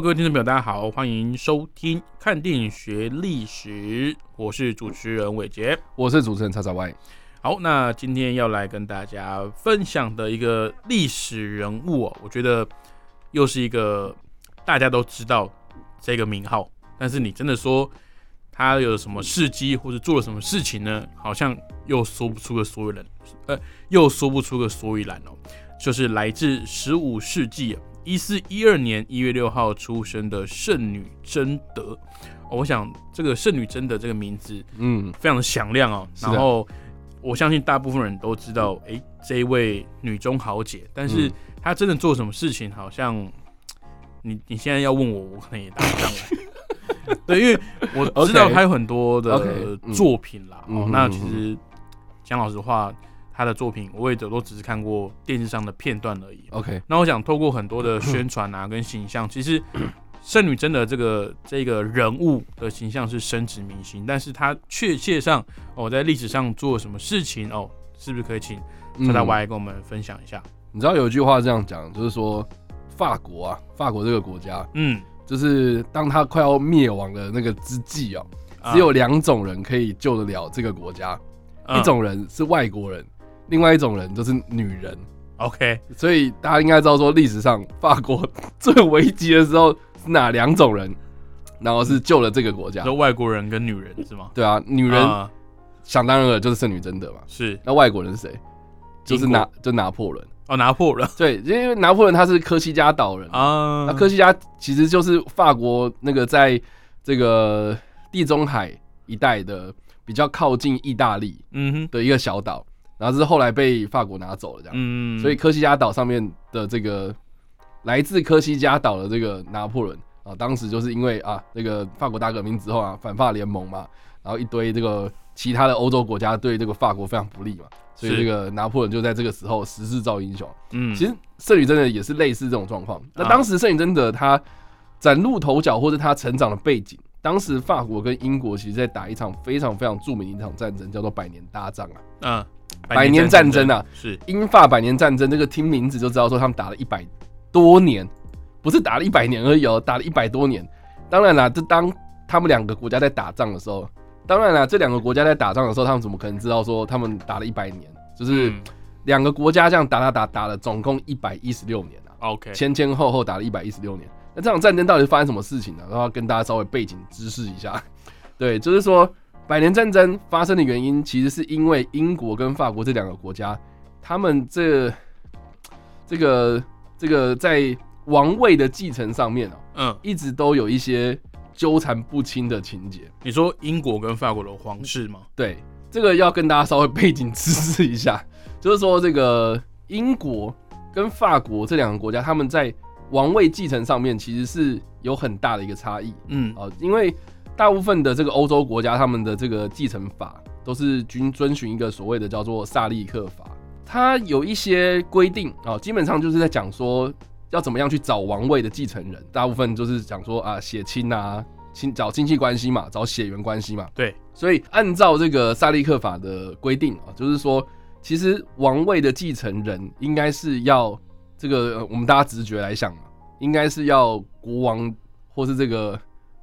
Hello，各位听众朋友，大家好，欢迎收听《看电影学历史》，我是主持人伟杰。我是主持人叉叉 Y。好，那今天要来跟大家分享的一个历史人物哦，我觉得又是一个大家都知道这个名号，但是你真的说他有什么事迹或者做了什么事情呢？好像又说不出个所以然，呃，又说不出个所以然哦。就是来自十五世纪一四一二年一月六号出生的圣女贞德。哦我想这个圣女贞德这个名字嗯，非常的响亮哦，然后我相信大部分人都知道，诶，这一位女中豪杰，但是嗯她真的做什么事情，好像你你现在要问我，我可能也答不上来。对，因为我知道她有很多的作品啦。嗯哦，那嗯其实讲老实话，她的作品我也都只是看过电视上的片段而已。OK，那我想透过很多的宣传啊跟形象，其实 圣女真的这个这个人物的形象是深植民心，但是她确切上哦在历史上做了什么事情哦，是不是可以请叉叉嗯 Y 跟我们分享一下？你知道有一句话这样讲，就是说法国啊，法国这个国家，嗯，就是当他快要灭亡的那个之际哦，啊。只有两种人可以救得了这个国家，嗯。一种人是外国人，另外一种人就是女人。OK 所以大家应该知道说，历史上法国最危急的时候是哪两种人，然后是救了这个国家。说外国人跟女人是吗？对啊，女人啊想当然了就是圣女贞德嘛。是那外国人是谁？就是拿就拿破仑。哦拿破仑 对，因为拿破仑他是科西嘉岛人，啊那科西嘉其实就是法国那个在这个地中海一带的比较靠近意大利嗯哼的一个小岛，然后是后来被法国拿走了这样。嗯，所以科西嘉岛上面的这个来自科西嘉岛的这个拿破仑啊，当时就是因为啊，那个法国大革命之后啊，反法联盟嘛，然后一堆这个其他的欧洲国家对这个法国非常不利嘛，所以是这个拿破仑就在这个时候时势造英雄。嗯其实圣女贞德也是类似这种状况。那啊当时圣女贞德她崭露头角，或者她成长的背景，当时法国跟英国其实在打一场非常非常著名的一场战争，叫做百年大战啊。嗯百年战争啊是英法百年战争，这个听名字就知道说他们打了一百多年，不是打了一百年而已哦，打了一百多年。当然啦，这当他们两个国家在打仗的时候，当然啦，这两个国家在打仗的时候，他们怎么可能知道说他们打了一百年？就是嗯两个国家这样打打打打了，总共一百一十六年啊，OK 前前后后打了一百一十六年。那这场战争到底发生什么事情呢？然后跟大家稍微背景知识一下。对，就是说百年战争发生的原因，其实是因为英国跟法国这两个国家，他们这这个这个在王位的继承上面哦、嗯，一直都有一些纠缠不清的情节。你说英国跟法国的皇室吗？对，这个要跟大家稍微背景知识一下，就是说这个英国跟法国这两个国家，他们在王位继承上面其实是有很大的一个差异嗯啊、因为大部分的这个欧洲国家，他们的这个继承法都是均遵循一个所谓的叫做萨利克法，它有一些规定啊、基本上就是在讲说要怎么样去找王位的继承人，大部分就是讲说啊血亲啊亲找亲戚关系嘛，找血缘关系嘛，对，所以按照这个萨利克法的规定啊，就是说，其实王位的继承人应该是要这个，呃我们大家直觉来想嘛，应该是要国王或是这个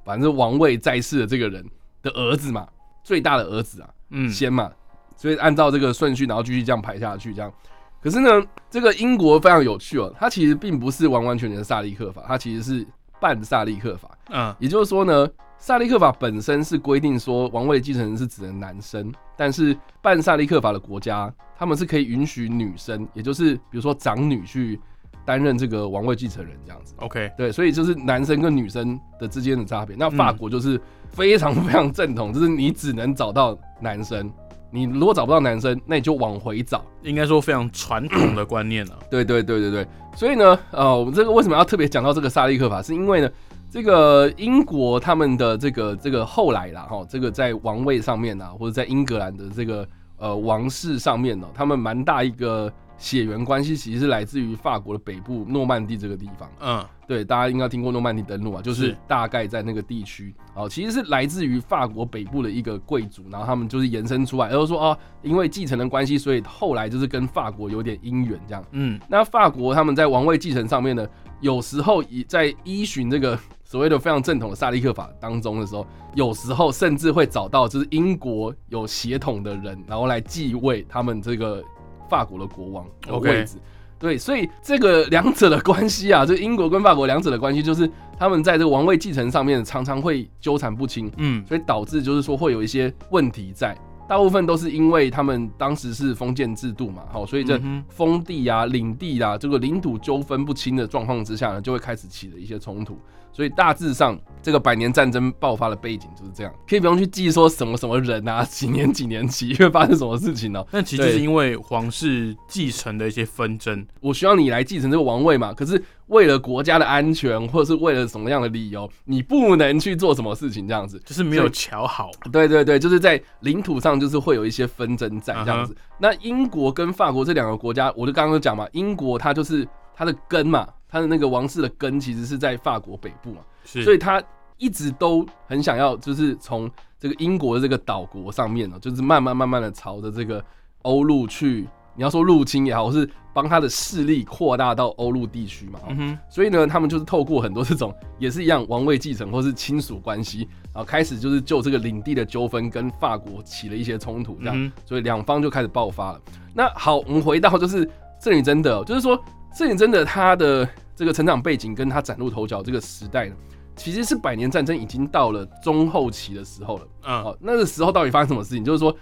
反正王位在世的这个人的儿子嘛，最大的儿子啊，嗯先嘛，所以按照这个顺序，然后继续这样排下去，这样。可是呢，这个英国非常有趣哦，它其实并不是完完全全的萨利克法，它其实是半萨利克法。嗯也就是说呢，萨利克法本身是规定说王位继承人是指的男生，但是半萨利克法的国家，他们是可以允许女生，也就是比如说长女去担任这个王位继承人这样子。OK 对，所以就是男生跟女生的之间的差别。那法国就是非常非常正统，就是你只能找到男生，你如果找不到男生，那你就往回找。应该说非常传统的观念 了。对对对对对，所以呢，呃，我们这个为什么要特别讲到这个萨利克法？是因为呢，这个英国他们的这个这个后来啦，哈，这个在王位上面啊，或者在英格兰的这个呃王室上面呢，他们蛮大一个。血缘关系其实是来自于法国的北部诺曼底这个地方。嗯，对，大家应该听过诺曼底登陆啊，就是大概在那个地区。哦，其实是来自于法国北部的一个贵族，然后他们就是延伸出来，然后说哦，因为继承的关系，所以后来就是跟法国有点姻缘这样。嗯，那法国他们在王位继承上面呢，有时候以在依循这个所谓的非常正统的萨利克法当中的时候，有时候甚至会找到就是英国有血统的人，然后来继位他们这个。法国的国王的位置，对，所以这个两者的关系啊，就英国跟法国两者的关系，就是他们在这个王位继承上面常常会纠缠不清，嗯，所以导致就是说会有一些问题在，大部分都是因为他们当时是封建制度嘛，好，所以这封地啊、领地啊，这个领土纠纷不清的状况之下呢，就会开始起了一些冲突。所以大致上，这个百年战争爆发的背景就是这样，可以不用去记说什么什么人啊，几年几年几月发生什么事情呢？那其实就是因为皇室继承的一些纷争，我需要你来继承这个王位嘛。可是为了国家的安全，或者是为了什么样的理由，你不能去做什么事情，这样子就是没有瞧好。对对对，就是在领土上就是会有一些纷争在这样子。那英国跟法国这两个国家，我就刚刚讲嘛，英国它就是它的根嘛。他的那个王室的根其实是在法国北部嘛，所以他一直都很想要，就是从这个英国的这个岛国上面呢，就是慢慢慢慢的朝着这个欧陆去。你要说入侵也好，或是帮他的势力扩大到欧陆地区嘛。嗯哼。所以呢，他们就是透过很多这种 也是一样王位继承或是亲属关系，然后开始就是就这个领地的纠纷跟法国起了一些冲突，这样，所以两方就开始爆发了。那好，我们回到就是这里真的就是说。摄影真的，他的这个成长背景跟他崭露头角这个时代呢，其实是百年战争已经到了中后期的时候了。嗯，好，那个时候到底发生什么事情？就是说，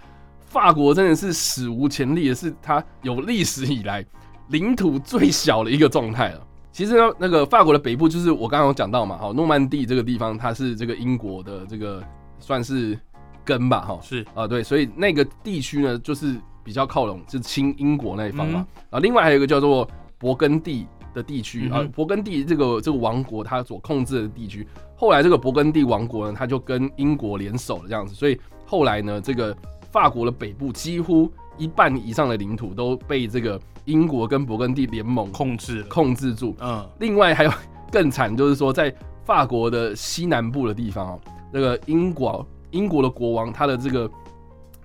法国真的是史无前例的，是他有历史以来领土最小的一个状态了。其实呢，那个法国的北部就是我刚刚有讲到嘛，好，诺曼底这个地方，它是这个英国的这个算是根吧，哈，是啊，对，所以那个地区呢，就是比较靠拢，就是亲英国那一方嘛。啊，另外还有一个叫做。勃艮第的地区啊，勃艮第这个这个王国，它所控制的地区，后来这个勃艮第王国呢，它就跟英国联手了这样子，所以后来呢，这个法国的北部几乎一半以上的领土都被这个英国跟勃艮第联盟控制控制住。嗯，另外还有更惨，就是说在法国的西南部的地方啊，这个英国英国的国王他的这个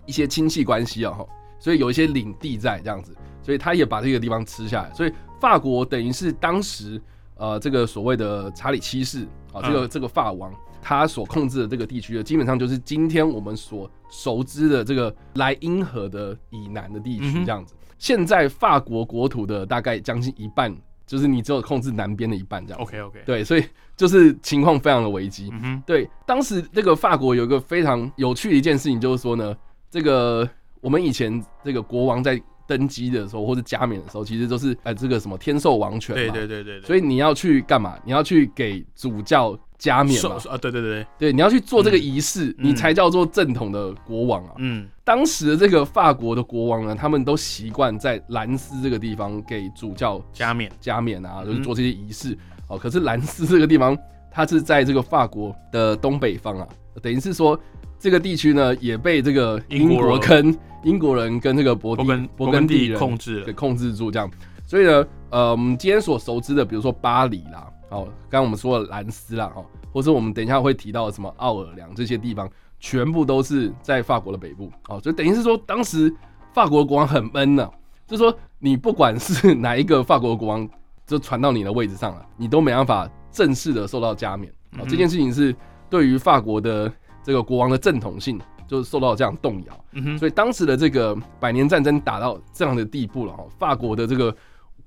一些亲戚关系啊，哈，所以有一些领地在这样子。所以他也把这个地方吃下来，所以法国等于是当时呃这个所谓的查理七世啊，这个这个法王他所控制的这个地区的，基本上就是今天我们所熟知的这个莱茵河的以南的地区这样子。现在法国国土的大概将近一半，就是你只有控制南边的一半这样。OK OK。对，所以就是情况非常的危机。对，当时这个法国有一个非常有趣的一件事情，就是说呢，这个我们以前这个国王在。登基的时候或者加冕的时候，其实都是哎这个什么天授王权嘛，对对对对，所以你要去干嘛？你要去给主教加冕嘛？啊，对对对对，你要去做这个仪式，你才叫做正统的国王啊。嗯，当时的这个法国的国王呢，他们都习惯在兰斯这个地方给主教加冕加冕啊，就是做这些仪式。哦，可是兰斯这个地方，它是在这个法国的东北方啊，等于是说。这个地区呢，也被这个英国跟英国人跟这个勃艮勃艮第人控制给控制住，这样。所以呢，呃，我们今天所熟知的，比如说巴黎啦，哦，刚刚我们说的兰斯啦，哦，或者我们等一下会提到什么奥尔良这些地方，全部都是在法国的北部，哦，就等于是说，当时法国国王很闷呢，就说你不管是哪一个法国国王，就传到你的位置上了，你都没办法正式的受到加冕，哦，这件事情是对于法国的。这个国王的正统性就受到这样动摇，所以当时的这个百年战争打到这样的地步了哈，法国的这个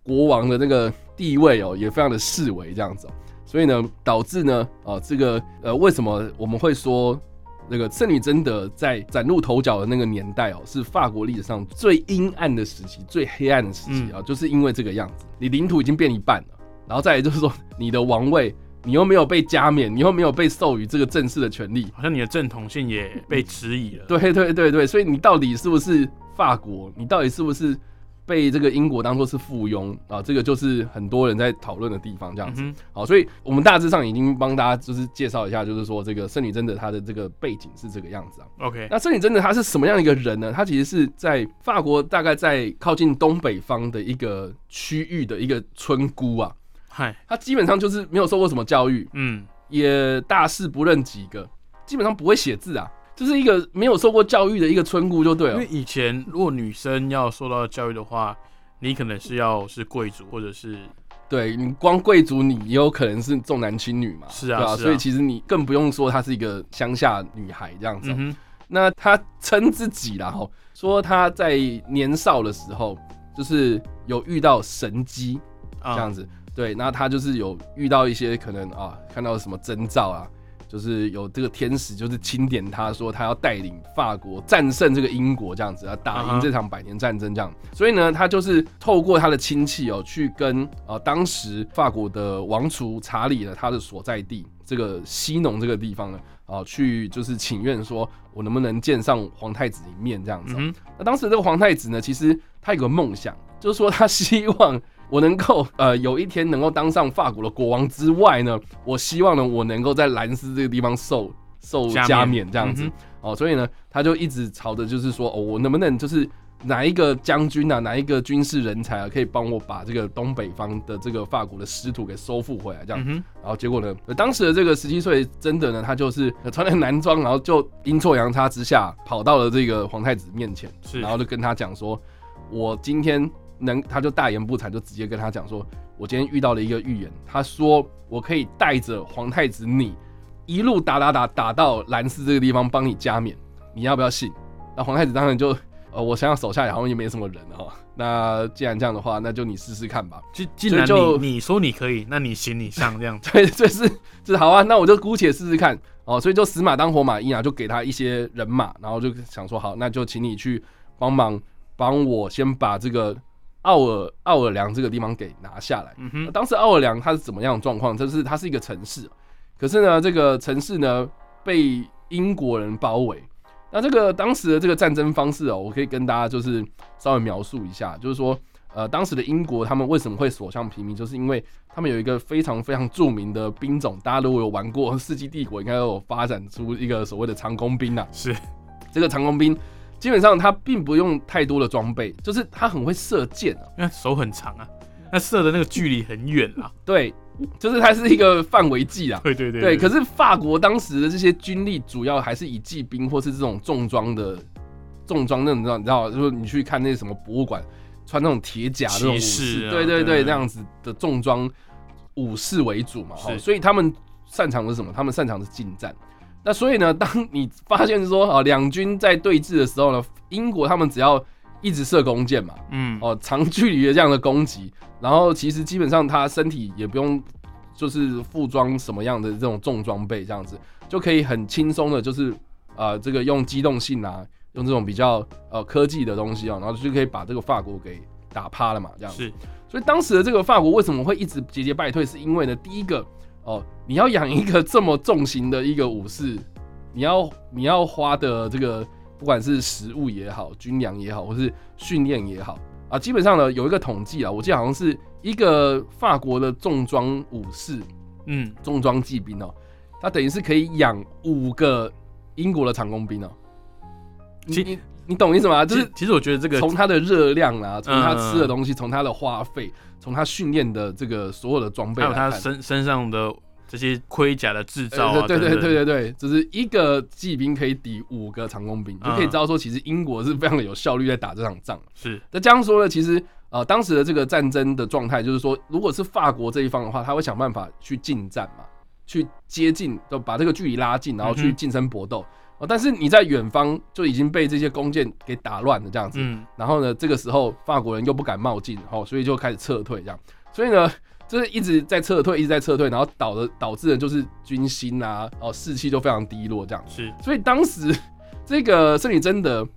国王的这个地位哦也非常的视为这样子，所以呢导致呢啊这个呃为什么我们会说那个圣女贞德在崭露头角的那个年代哦是法国历史上最阴暗的时期、最黑暗的时期啊，就是因为这个样子，你领土已经变一半了，然后再来就是说你的王位。你又没有被加冕，你又没有被授予这个正式的权利，好像你的正统性也被质疑了。对 对对对，所以你到底是不是法国？你到底是不是被这个英国当做是附庸啊？这个就是很多人在讨论的地方，这样子。嗯好，所以我们大致上已经帮大家就是介绍一下，就是说这个圣女贞德她的这个背景是这个样子啊。，OK，那圣女贞德她是什么样的一个人呢？她其实是在法国大概在靠近东北方的一个区域的一个村姑啊。嗨，他基本上就是没有受过什么教育，嗯，也大事不认几个，基本上不会写字啊，就是一个没有受过教育的一个村姑就对了。因为。以前如果女生要受到教育的话，你可能是要是贵族，或者是对你光贵族，你也有可能是重男轻女嘛，是啊所以其实你更不用说她是一个乡下女孩这样子那她称自己啦，吼，说她在年少的时候，就是有遇到神机这样啊，子，对，那他就是有遇到一些可能啊，看到什么征兆啊，就是有这个天使就是钦点他说他要带领法国战胜这个英国这样子，要打啊哈赢这场百年战争这样。所以呢，他就是透过他的亲戚哦，去跟啊当时法国的王储查理呢他的所在地这个西农这个地方呢，啊去就是请愿说，我能不能见上皇太子一面这样子哦、嗯，那当时这个皇太子呢，其实他有个梦想，就是说他希望我能够呃有一天能够当上法国的国王之外呢，我希望呢我能够在兰斯这个地方受受加冕这样子、嗯哦，所以呢他就一直朝着就是说哦，我能不能就是。哪一个将军啊，哪一个军事人才啊，可以帮我把这个东北方的这个法国的失土给收复回来？这样，嗯，然后结果呢，呃当时的这个十七岁真的呢，他就是呃穿了男装，然后就阴错阳差之下跑到了这个皇太子面前，然后就跟他讲说，我今天能，他就大言不惭，就直接跟他讲说，我今天遇到了一个预言，他说我可以带着皇太子你一路打打打打到兰斯这个地方帮你加冕，你要不要信？那皇太子当然就。呃，我想想手下好像也没什么人了哈。那既然这样的话，那就你试试看吧。既既然所以就你你说你可以，那你行你上这样 子，对，就是就是好啊，那我就姑且试试看哦，所以就死马当活马医啊，就给他一些人马，然后就想说好，那就请你去帮忙帮我先把这个奥尔奥尔良这个地方给拿下来。嗯哼，那当时奥尔良它是怎么样的状况？就是它是一个城市，可是呢，这个城市呢被英国人包围。那这个当时的这个战争方式哦，我可以跟大家就是稍微描述一下，就是说，呃，当时的英国他们为什么会所向披靡，就是因为他们有一个非常非常著名的兵种，大家如果有玩过《世纪帝国》，应该有发展出一个所谓的长弓兵啊。是这个长弓兵基本上他并不用太多的装备，就是他很会射箭啊。因为手很长啊，那射的那个距离很远啊，对，就是它是一个范围计啊。对对对对，可是法国当时的这些军力主要还是以骑兵或是这种重装的重装那种，你知道，就是你去看那什么博物馆，穿那种铁甲那种武士对对对，对那样子的重装武士为主嘛，哈，所以他们擅长的是什么？他们擅长的是近战。那所以呢，当你发现说啊，两军在对峙的时候呢，英国他们只要一直射弓箭嘛，嗯，哦，长距离的这样的攻击，然后其实基本上他身体也不用就是附装什么样的这种重装备，这样子就可以很轻松的，就是呃这个用机动性啊，用这种比较呃科技的东西啊，然后就可以把这个法国给打趴了嘛，这样子。是所以当时的这个法国为什么会一直节节败退，是因为呢，第一个哦，你要养一个这么重型的一个武士，你要你要花的这个不管是食物也好，军粮也好，或是训练也好啊，基本上呢有一个统计啊，我记得好像是一个法国的重装武士、嗯，重装骑兵哦，他等于是可以养五个英国的长弓兵哦。你其你你懂意思吗？就是其实我觉得这个从他的热量啊，从他嗯吃的东西，从他的花费，从他训练的这个所有的装备还有，他身身上的这些盔甲的制造对对对对对对，就是一个骑兵可以抵五个长弓兵，就可以嗯知道说，其实英国是非常的有效率在打这场仗。是。那这样说呢，其实呃，当时的这个战争的状态就是说，如果是法国这一方的话，他会想办法去近战嘛，去接近，就把这个距离拉近，然后去近身搏斗。哦，但是你在远方就已经被这些弓箭给打乱了，这样子。嗯然后呢，这个时候法国人又不敢冒进，哦，所以就开始撤退这样。所以呢，就是一直在撤退，一直在撤退，然后导的导致的就是军心啊，哦，士气就非常低落这样。是所以当时这个圣女贞德，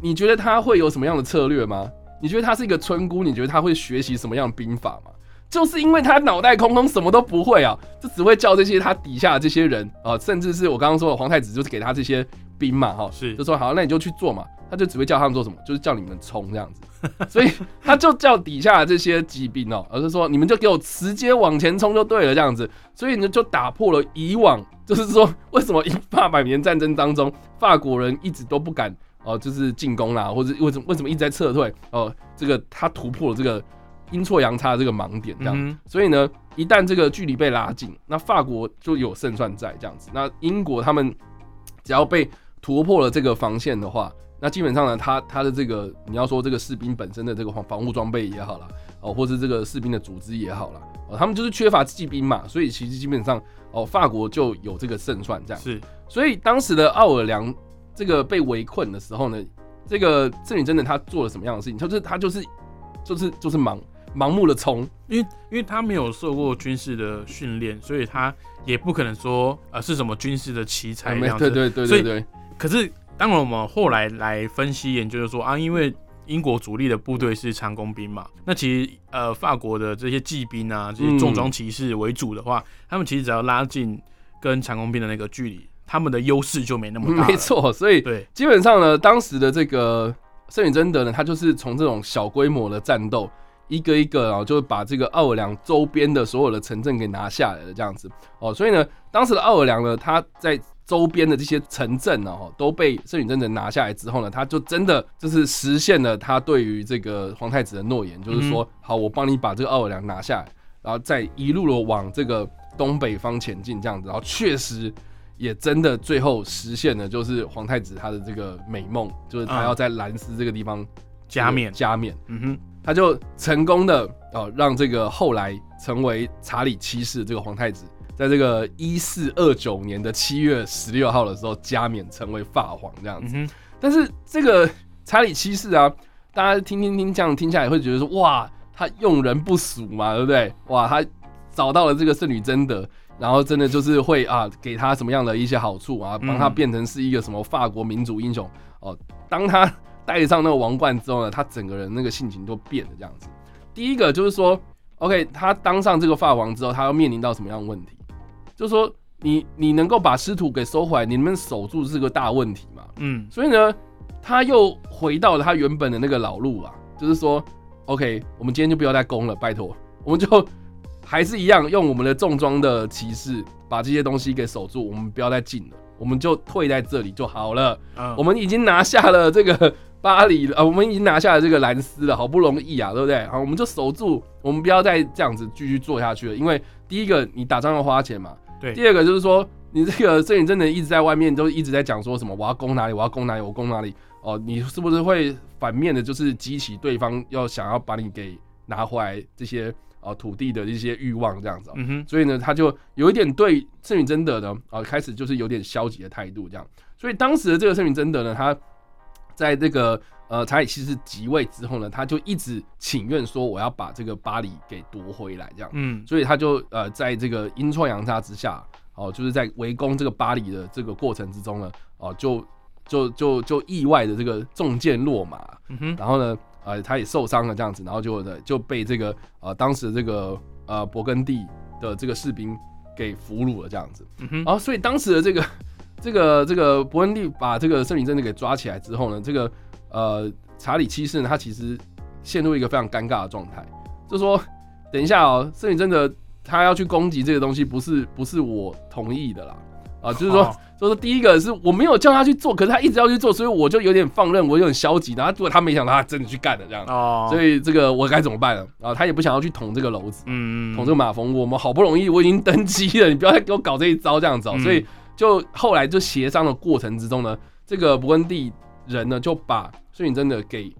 你觉得他会有什么样的策略吗？你觉得他是一个村姑？你觉得他会学习什么样的兵法吗？就是因为他脑袋空空，什么都不会啊，就只会叫这些他底下的这些人啊，甚至是我刚刚说的皇太子，就是给他这些兵嘛，哈，是就说好，那你就去做嘛，他就只会叫他们做什么，就是叫你们冲这样子，所以他就叫底下的这些骑兵哦，而是说你们就给我直接往前冲就对了这样子，所以呢就打破了以往，就是说为什么法百年战争当中法国人一直都不敢哦，就是进攻啦，或者为什么为什么一直在撤退哦，这个他突破了这个。阴错阳差的这个盲点，这样，所以呢，一旦这个距离被拉近，那法国就有胜算在这样子。那英国他们只要被突破了这个防线的话，那基本上呢，他他的这个你要说这个士兵本身的这个防防护装备也好啦，哦，或是这个士兵的组织也好啦，哦，他们就是缺乏骑兵嘛，所以其实基本上哦，法国就有这个胜算这样。是，所以当时的奥尔良这个被围困的时候呢，这个圣女真的他做了什么样的事情？就是他就是就是就是忙。盲目的冲，因为因为他没有受过军事的训练，所以他也不可能说呃是什么军事的奇才这样子。对对对对。可是当然我们后来来分析研究说啊，因为英国主力的部队是长弓兵嘛，那其实呃法国的这些骑兵啊，这些重装骑士为主的话，他们其实只要拉近跟长弓兵的那个距离，他们的优势就没那么大。没错，所以对基本上呢，当时的这个圣女贞德呢，他就是从这种小规模的战斗。一个一个啊，就把这个奥尔良周边的所有的城镇给拿下来了，这样子哦。所以呢，当时的奥尔良呢，他在周边的这些城镇呢，都被圣女真人拿下来之后呢，他就真的就是实现了他对于这个皇太子的诺言，就是说，好，我帮你把这个奥尔良拿下来，然后再一路的往这个东北方前进，这样子。然后确实也真的最后实现了，就是皇太子他的这个美梦，就是他要在兰斯这个地方加冕，加冕。嗯哼。他就成功的哦，让这个后来成为查理七世这个皇太子，在这个一四二九年的七月十六号的时候加冕成为法皇这样子。但是这个查理七世啊，大家听听听这样听下来会觉得说，哇，他用人不俗嘛，对不对？哇，他找到了这个圣女贞德，然后真的就是会啊，给他什么样的一些好处啊，帮他变成是一个什么法国民族英雄哦，当他。戴上那个王冠之后呢，他整个人那个性情都变了，这样子。第一个就是说，OK，他当上这个法王之后，他要面临到什么样的问题？就是说，你你能够把师徒给收回来，你能不能守住是个大问题嘛？嗯，所以呢，他又回到了他原本的那个老路啊，就是说，OK，我们今天就不要再攻了，拜托，我们就还是一样用我们的重装的骑士把这些东西给守住，我们不要再进了，我们就退在这里就好了。嗯，我们已经拿下了这个。巴黎了啊，我们已经拿下了这个兰斯了，好不容易啊，对不对？好，我们就守住，我们不要再这样子继续做下去了。因为第一个，你打仗要花钱嘛，对。第二个就是说，你这个摄影真的一直在外面，都一直在讲说什么我要攻哪里，我要攻哪里，我攻哪里哦，你是不是会反面的，就是激起对方要想要把你给拿回来这些啊土地的一些欲望这样子？嗯哼。所以呢，他就有一点对圣女贞德呢啊开始就是有点消极的态度这样。所以当时的这个圣女贞德呢，他。在这个呃查理七世即位之后呢，他就一直请愿说我要把这个巴黎给夺回来，这样，嗯，所以他就呃在这个阴错阳差之下，哦，就是在围攻这个巴黎的这个过程之中呢，哦，就就就就意外的这个中箭落马，然后呢，呃，他也受伤了这样子，然后就的就被这个呃当时这个呃勃艮第的这个士兵给俘虏了这样子，嗯哼，然后所以当时的这个。这个这个伯恩利把这个圣女真的给抓起来之后呢，这个呃查理七世呢，他其实陷入一个非常尴尬的状态，就说等一下哦，圣女真的他要去攻击这个东西，不是不是我同意的啦，啊，就是说，就是第一个是我没有叫他去做，可是他一直要去做，所以我就有点放任，我有点消极，然后结果他没想到他真的去干了这样，哦，所以这个我该怎么办呢？啊，他也不想要去捅这个篓子，嗯嗯，捅这个马蜂窝，我们好不容易我已经登基了，你不要再给我搞这一招这样子，哦，所以。就后来就协商的过程之中呢，这个勃艮第人呢就把孙颖真的给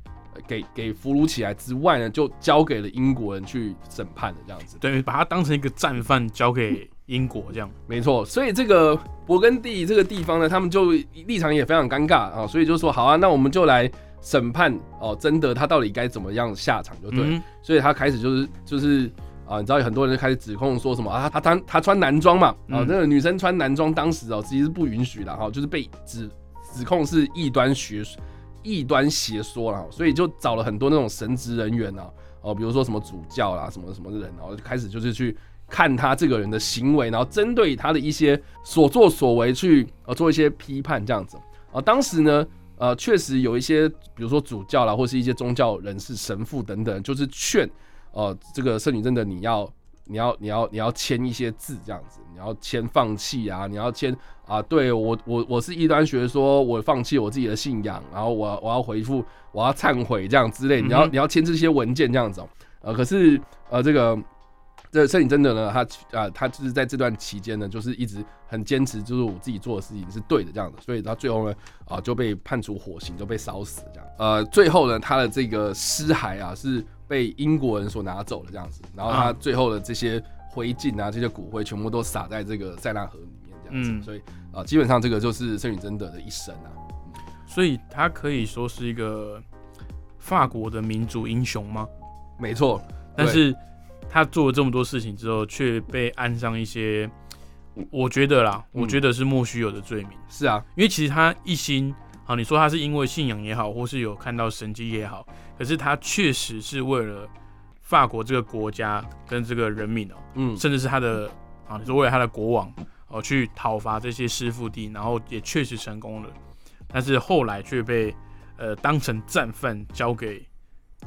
给给俘虏起来之外呢，就交给了英国人去审判的这样子，对，把他当成一个战犯交给英国这样，没错。所以这个勃艮第这个地方呢，他们就立场也非常尴尬啊，所以就说好啊，那我们就来审判哦，真的他到底该怎么样下场就对，所以他开始就是就是。啊，你知道有很多人就开始指控说什么啊？他他他穿男装嘛？啊，那个女生穿男装，当时哦其实是不允许的哈，就是被指指控是异端学异端邪说了，所以就找了很多那种神职人员啊，哦，比如说什么主教啦，什么什么人，然后就开始就是去看他这个人的行为，然后针对他的一些所作所为去呃做一些批判这样子。啊，当时呢，呃，确实有一些，比如说主教啦，或是一些宗教人士、神父等等，就是劝，呃，这个圣女真的你要。你要你要你要签一些字这样子，你要签放弃啊，你要签啊，对我我我是异端学说，我放弃我自己的信仰，然后我我要回复，我要忏悔这样之类，你要你要签这些文件这样子，呃，可是呃这个这摄影真的呢，他啊他就是在这段期间呢，就是一直很坚持，就是我自己做的事情是对的这样子，所以他最后呢啊就被判处火刑，就被烧死这样，呃，最后呢他的这个尸骸啊是。被英国人所拿走了这样子，然后他最后的这些灰烬啊，这些骨灰全部都撒在这个塞纳河里面这样子，所以啊，基本上这个就是圣女贞德的一生啊，所以他可以说是一个法国的民族英雄吗？没错，但是他做了这么多事情之后，却被安上一些，我觉得啦，我觉得是莫须有的罪名。是啊，因为其实他一心。好，你说他是因为信仰也好，或是有看到神迹也好，可是他确实是为了法国这个国家跟这个人民哦，嗯，甚至是他的啊，你说为了他的国王哦，去讨伐这些师傅地，然后也确实成功了，但是后来却被呃当成战犯交给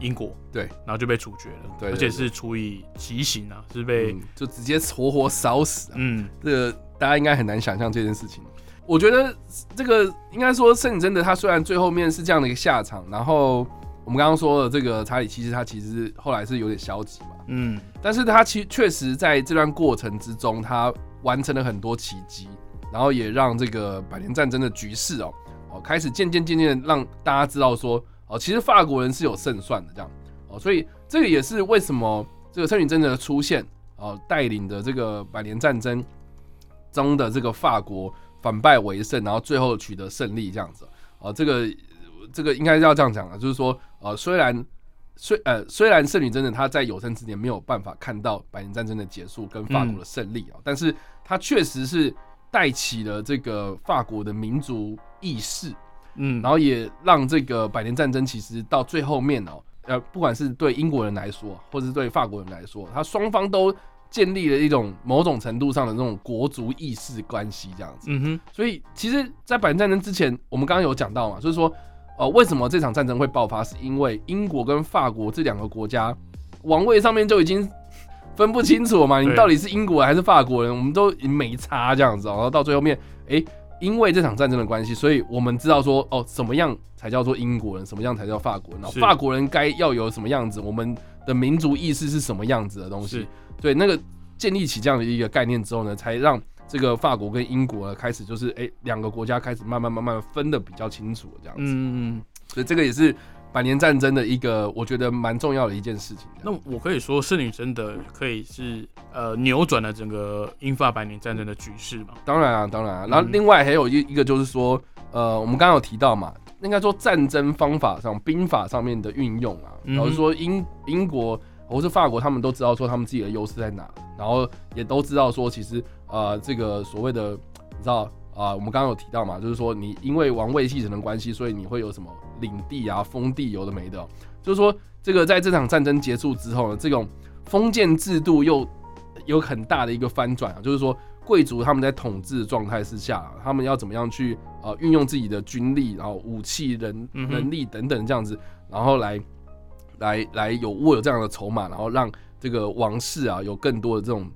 英国，对，然后就被处决了，对，而且是处以极刑啊，是被就直接活活烧死，嗯，这个大家应该很难想象这件事情。我觉得这个应该说圣女贞德，他虽然最后面是这样的一个下场，然后我们刚刚说的这个查理，其实他其实后来是有点消极嘛，嗯，但是他其确实在这段过程之中，他完成了很多奇迹，然后也让这个百年战争的局势哦，哦开始渐渐渐渐让大家知道说，哦其实法国人是有胜算的这样，哦所以这个也是为什么这个圣女贞德的出现，哦带领的这个百年战争中的这个法国。反败为胜，然后最后取得胜利，这样子啊，这个这个应该要这样讲啊，就是说，呃，虽然虽呃虽然圣女真的她在有生之年没有办法看到百年战争的结束跟法国的胜利啊，但是她确实是带起了这个法国的民族意识，嗯，然后也让这个百年战争其实到最后面哦，呃，不管是对英国人来说，或者是对法国人来说，他双方都。建立了一种某种程度上的那种国族意识关系，这样子。嗯哼。所以，其实，在百年战争之前，我们刚刚有讲到嘛，就是说，呃，为什么这场战争会爆发？是因为英国跟法国这两个国家王位上面就已经分不清楚了嘛？你到底是英国还是法国人？我们都没差这样子。然后到最后面，哎，因为这场战争的关系，所以我们知道说，哦，什么样才叫做英国人？什么样才叫法国人？然后法国人该要有什么样子？我们的民族意识是什么样子的东西？对，那个建立起这样的一个概念之后呢，才让这个法国跟英国呢开始就是哎两个国家开始慢慢慢慢分的比较清楚这样子。嗯嗯。所以这个也是百年战争的一个我觉得蛮重要的一件事情。那我可以说是女真的可以是呃扭转了整个英法百年战争的局势嘛？当然啊，当然啊。然后另外还有一一个就是说呃我们刚刚有提到嘛，应该说战争方法上兵法上面的运用啊，然后说英英国。或是法国，他们都知道说他们自己的优势在哪，然后也都知道说其实呃这个所谓的你知道啊，我们刚刚有提到嘛，就是说你因为王位继承的关系，所以你会有什么领地啊、封地有的没的，就是说这个在这场战争结束之后呢，这种封建制度又有很大的一个翻转啊，就是说贵族他们在统治状态之下，他们要怎么样去呃运用自己的军力，然后武器、人能力等等这样子，然后来。来来有握有这样的筹码，然后让这个王室啊有更多的这种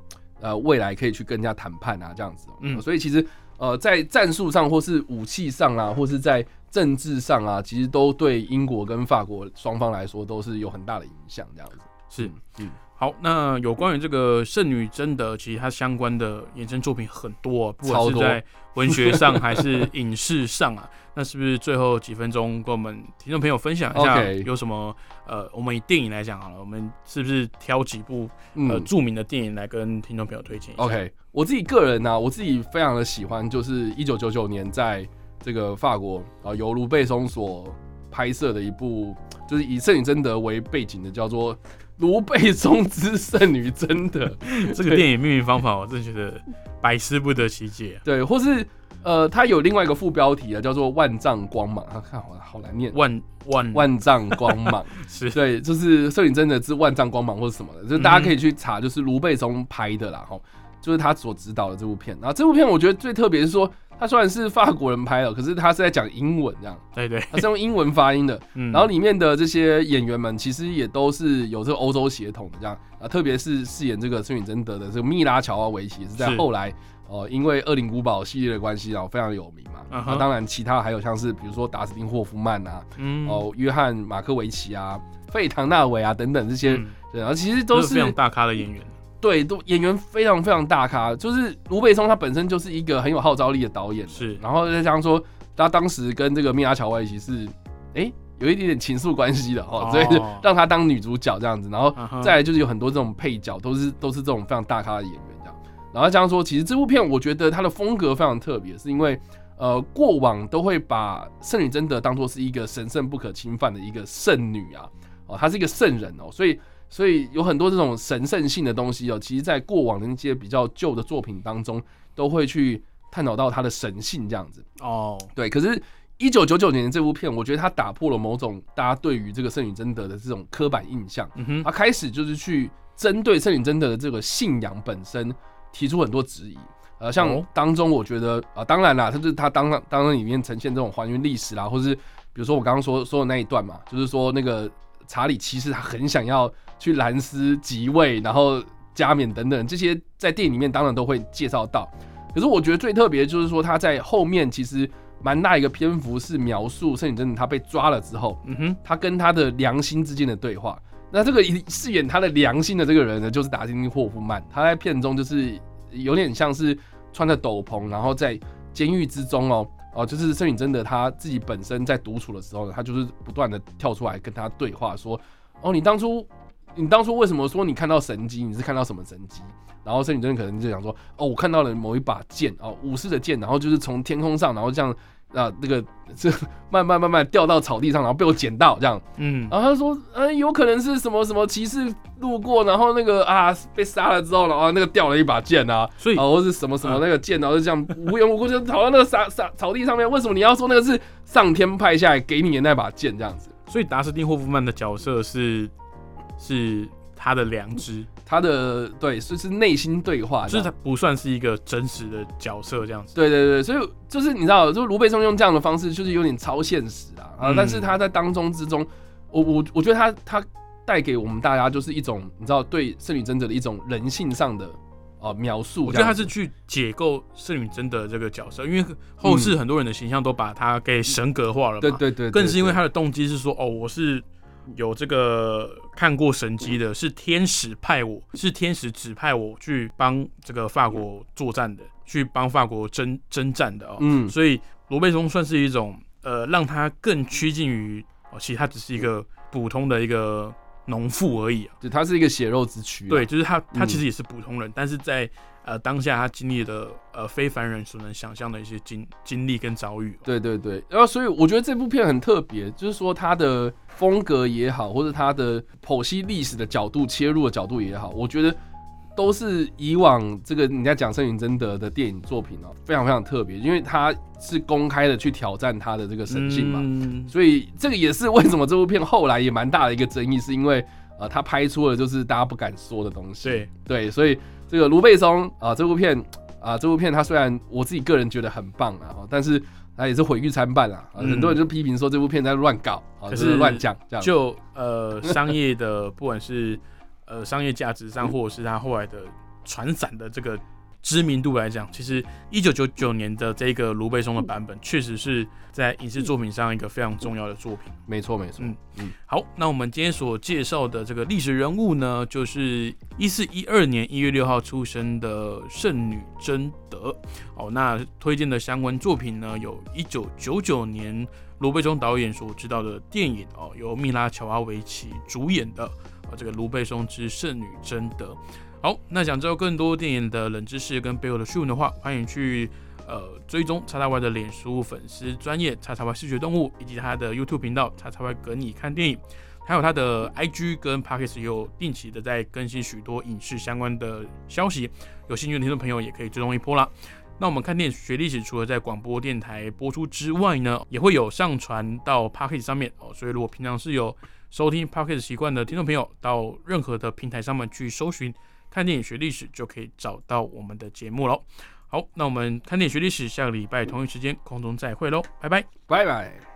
呃未来可以去跟人家谈判啊这样子。嗯，所以其实呃在战术上或是武器上啊，或是在政治上啊，其实都对英国跟法国双方来说都是有很大的影响。这样子是嗯。好，那有关于这个圣女贞德，其实它相关的衍生作品很多，不管是在文学上还是影视上啊。那是不是最后几分钟跟我们听众朋友分享一下，有什么呃，我们以电影来讲好了，我们是不是挑几部呃著名的电影来跟听众朋友推荐？OK，我自己个人呢，我自己非常的喜欢，就是一九九九年在这个法国啊，由卢贝松所拍摄的一部，就是以圣女贞德为背景的，叫做。卢贝松之圣女真的。这个电影命名方法，我真的觉得百思不得其解。对，或是呃，它有另外一个副标题啊，叫做“万丈光芒”，啊，看好好难念，万万。万丈光芒，是。对，就是摄影真的之万丈光芒或者什么的，就是大家可以去查，就是卢贝松拍的啦，哈，就是他所指导的这部片。然后这部片我觉得最特别是说，他虽然是法国人拍的，可是他是在讲英文这样，对对，他是用英文发音的。嗯然后里面的这些演员们其实也都是有这个欧洲血统的这样啊，特别是饰演这个孙允贞德的这个密拉乔瓦维奇，是在后来哦、因为《恶灵古堡》系列的关系，然后非常有名嘛。嗯哼那当然，其他还有像是比如说达斯汀霍夫曼啊，嗯哦，约翰马克维奇啊，费唐纳维啊等等这些嗯，然后其实都是都是非常大咖的演员，对，都演员非常非常大咖。就是卢贝松他本身就是一个很有号召力的导演，是然后再加上说他当时跟这个米拉乔维奇是哎、有一点点情愫关系的哦，哦所以就让他当女主角这样子，然后再来就是有很多这种配角都是都是这种非常大咖的演员这样。然后加上说，其实这部片我觉得它的风格非常特别，是因为呃过往都会把圣女贞德当做是一个神圣不可侵犯的一个圣女啊，哦，她是一个圣人哦，所以所以有很多这种神圣性的东西哦，其实在过往的那些比较旧的作品当中都会去探讨到它的神性这样子。哦，对，可是。一九九九年的这部片，我觉得它打破了某种大家对于这个圣女贞德的这种刻板印象。嗯哼，他开始就是去针对圣女贞德的这个信仰本身提出很多质疑。呃，像哦当中我觉得啊、当然啦，它就是他当当中里面呈现这种还原历史啦，或是比如说我刚刚说说的那一段嘛，就是说那个查理七世他很想要去兰斯即位，然后加冕等等这些，在电影里面当然都会介绍到。可是我觉得最特别的就是说他在后面其实蛮大一个篇幅是描述圣女贞德他被抓了之后，嗯哼，他跟他的良心之间的对话。那这个饰演他的良心的这个人呢，就是达斯汀霍夫曼。他在片中就是有点像是穿着斗篷，然后在监狱之中哦哦，就是圣女贞德他自己本身在独处的时候呢，他就是不断的跳出来跟他对话，说哦，你当初你当初为什么说你看到神机？你是看到什么神机？然后圣女贞德可能就想说，哦，我看到了某一把剑哦，武士的剑，然后就是从天空上，然后这样啊，那个这慢慢慢慢掉到草地上，然后被我捡到这样。嗯，然后他说，嗯、有可能是什么什么骑士路过，然后那个啊被杀了之后，然后那个掉了一把剑啊，所以啊，或是什么什么那个剑，然后就这样无缘无故就跑到那个沙沙草地上面，为什么你要说那个是上天派下来给你的那把剑这样子？所以达斯汀霍夫曼的角色是是他的良知，他的对，是是内心对话，就是他不算是一个真实的角色这样子。对对对，所以就是你知道，就是卢贝松用这样的方式，就是有点超现实啊啊！嗯但是他在当中之中，我我我觉得他他带给我们大家就是一种你知道对圣女贞德的一种人性上的哦描述。我觉得他是去解构圣女贞德这个角色，因为后世很多人的形象都把他给神格化了嘛。对对对，对更是因为对他的动机是说，哦，我是有这个看过神机的，是天使派我，是天使指派我去帮这个法国作战的，去帮法国征征战的哦。嗯所以罗贝松算是一种呃，让他更趋近于哦，其实他只是一个普通的一个农妇而已啊。就他是一个血肉之躯啊。对，就是他，他嗯其实也是普通人，但是在呃当下他经历的呃非凡人所能想象的一些经经历跟遭遇。对对对，然后所以我觉得这部片很特别，就是说它的风格也好，或者它的剖析历史的角度、切入的角度也好，我觉得都是以往这个你在讲圣女贞德的电影作品哦，非常非常特别，因为他是公开的去挑战他的这个神性嘛，嗯所以这个也是为什么这部片后来也蛮大的一个争议，是因为呃，他拍出了就是大家不敢说的东西。对，对，所以这个卢贝松啊、这部片啊、这部片它虽然我自己个人觉得很棒啊，但是它也是毁誉参半啦。啊，嗯很多人就批评说这部片在乱搞就是是乱讲这样。就呃商业的，不管是呃商业价值上，或者是他后来的传散的这个知名度来讲，其实一九九九年的这个卢贝松的版本，确实是在影视作品上一个非常重要的作品。没错没错，嗯嗯好，那我们今天所介绍的这个历史人物呢，就是一四一二年一月六号出生的圣女贞德。哦，那推荐的相关作品呢，有一九九九年卢贝松导演所执导的电影哦，由米拉乔阿维奇主演的哦，这个卢贝松之圣女贞德。好，那想知道更多电影的冷知识跟背后的趣闻的话，欢迎去呃追踪叉叉 Y 的脸书粉丝专业叉叉 Y 视觉动物，以及他的 YouTube 频道叉叉 Y 跟你看电影，还有他的 IG 跟 Pockets 也有定期的在更新许多影视相关的消息，有兴趣的听众朋友也可以追踪一波啦。那我们看电影学历史，除了在广播电台播出之外呢，也会有上传到 p o c k e t 上面哦。所以如果平常是有收听 p o c k e t 习惯的听众朋友，到任何的平台上面去搜寻“看电影学历史”，就可以找到我们的节目喽。好，那我们看电影学历史，下个礼拜同一时间空中再会喽，拜拜，拜拜。